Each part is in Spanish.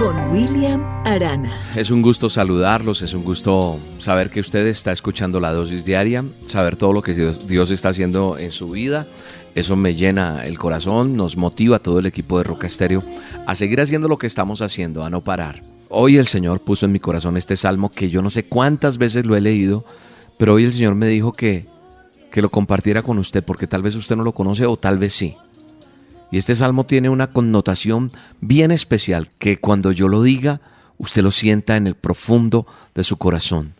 con William Arana. Es un gusto saludarlos, es un gusto saber que usted está escuchando la dosis diaria, saber todo lo que Dios, está haciendo en su vida. Eso me llena el corazón, nos motiva a todo el equipo de Roca Estéreo a seguir haciendo lo que estamos haciendo, a no parar. Hoy el Señor puso en mi corazón este salmo que yo no sé cuántas veces lo he leído, pero hoy el Señor me dijo que, que lo compartiera con usted porque tal vez usted no lo conoce o tal vez sí. Y este salmo tiene una connotación bien especial que cuando yo lo diga, usted lo sienta en el profundo de su corazón.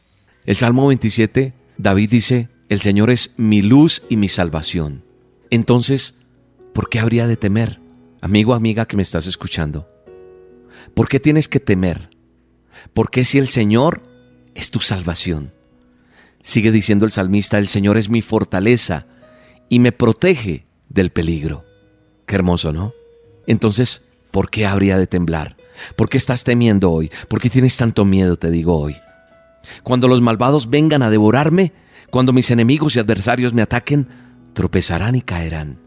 El Salmo 27, David dice, el Señor es mi luz y mi salvación. Entonces, ¿por qué habría de temer? Amigo, amiga que me estás escuchando. ¿Por qué tienes que temer? Porque si el Señor es tu salvación. Sigue diciendo el salmista, el Señor es mi fortaleza y me protege del peligro. Hermoso, ¿no? Entonces, ¿por qué habría de temblar? ¿Por qué estás temiendo hoy? ¿Por qué tienes tanto miedo, te digo hoy? Cuando los malvados vengan a devorarme, cuando mis enemigos y adversarios me ataquen, tropezarán y caerán.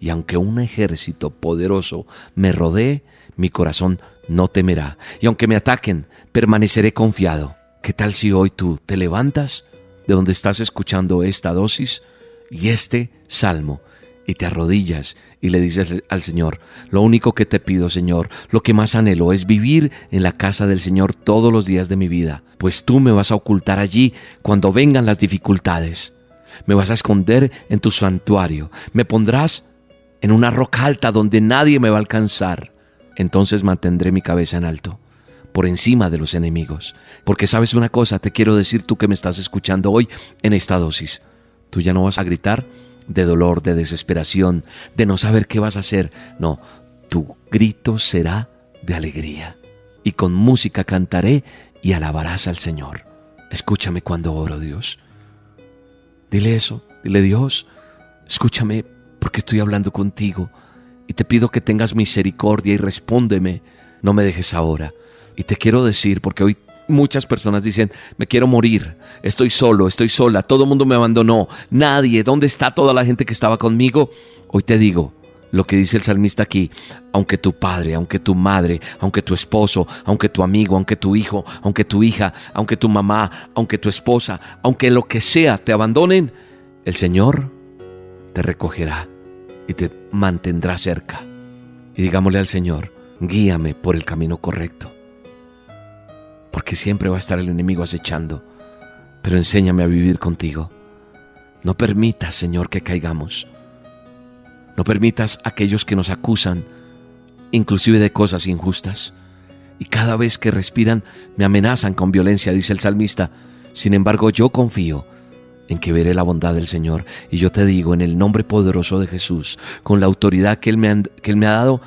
Y aunque un ejército poderoso me rodee, mi corazón no temerá. Y aunque me ataquen, permaneceré confiado. ¿Qué tal si hoy tú te levantas de donde estás escuchando esta dosis y este salmo y te arrodillas y le dices al Señor, lo único que te pido, Señor, lo que más anhelo es vivir en la casa del Señor todos los días de mi vida, pues tú me vas a ocultar allí cuando vengan las dificultades. Me vas a esconder en tu santuario, me pondrás en una roca alta donde nadie me va a alcanzar. Entonces mantendré mi cabeza en alto por encima de los enemigos. Porque sabes una cosa, te quiero decir tú que me estás escuchando hoy en esta dosis. Tú ya no vas a gritar, de dolor, de desesperación, de no saber qué vas a hacer. No, tu grito será de alegría. Y con música cantaré y alabarás al Señor. Escúchame cuando oro, Dios. Dile eso, dile Dios, escúchame porque estoy hablando contigo y te pido que tengas misericordia y respóndeme, no me dejes ahora. Y te quiero decir, porque hoy muchas personas dicen, me quiero morir, estoy solo, estoy sola, todo el mundo me abandonó, nadie, ¿dónde está toda la gente que estaba conmigo? Hoy te digo lo que dice el salmista aquí, aunque tu padre, aunque tu madre, aunque tu esposo, aunque tu amigo, aunque tu hijo, aunque tu hija, aunque tu mamá, aunque tu esposa, aunque lo que sea te abandonen, el Señor te recogerá y te mantendrá cerca. Y digámosle al Señor, guíame por el camino correcto porque siempre va a estar el enemigo acechando. Pero enséñame a vivir contigo. No permitas, Señor, que caigamos. No permitas a aquellos que nos acusan, inclusive de cosas injustas. Y cada vez que respiran me amenazan con violencia, dice el salmista. Sin embargo, yo confío en que veré la bondad del Señor. Y yo te digo, en el nombre poderoso de Jesús, con la autoridad que Él me que él me ha dado,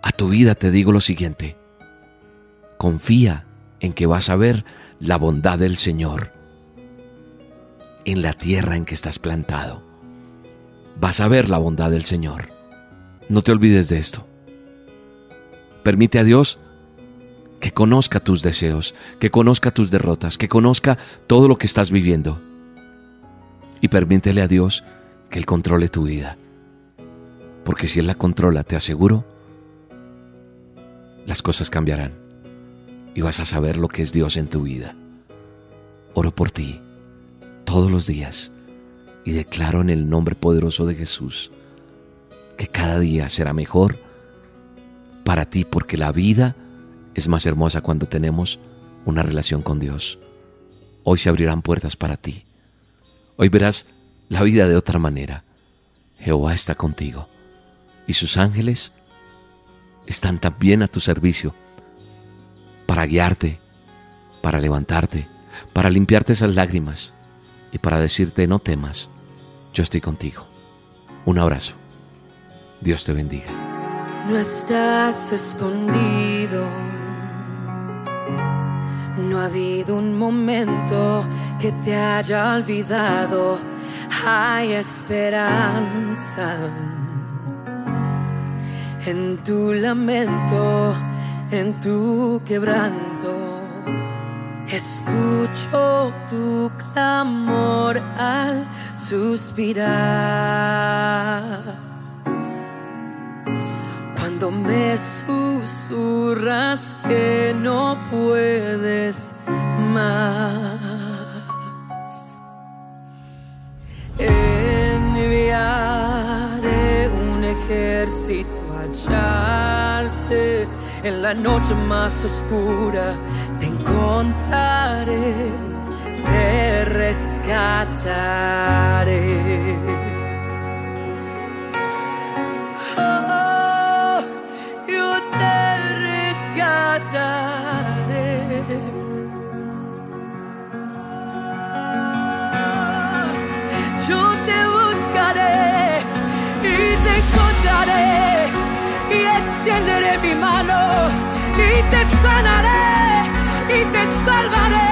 a tu vida te digo lo siguiente. Confía en que vas a ver la bondad del Señor en la tierra en que estás plantado. Vas a ver la bondad del Señor. No te olvides de esto. Permite a Dios que conozca tus deseos, que conozca tus derrotas, que conozca todo lo que estás viviendo. Y permítele a Dios que Él controle tu vida. Porque si Él la controla, te aseguro, las cosas cambiarán y vas a saber lo que es Dios en tu vida. Oro por ti todos los días y declaro en el nombre poderoso de Jesús que cada día será mejor para ti porque la vida es más hermosa cuando tenemos una relación con Dios. Hoy se abrirán puertas para ti. Hoy verás la vida de otra manera. Jehová está contigo y sus ángeles están también a tu servicio para guiarte, para levantarte, para limpiarte esas lágrimas y para decirte no temas, yo estoy contigo. Un abrazo. Dios te bendiga. No estás escondido. No ha habido un momento que te haya olvidado. Hay esperanza. en tu lamento, en tu quebranto. Escucho tu clamor al suspirar. Cuando me susurras que no puedes más. Enviaré un ejército a hallarte en la noche más oscura te encontraré, te rescataré. Oh, yo te rescataré. Yo te extenderé mi mano y te sanaré y te salvaré.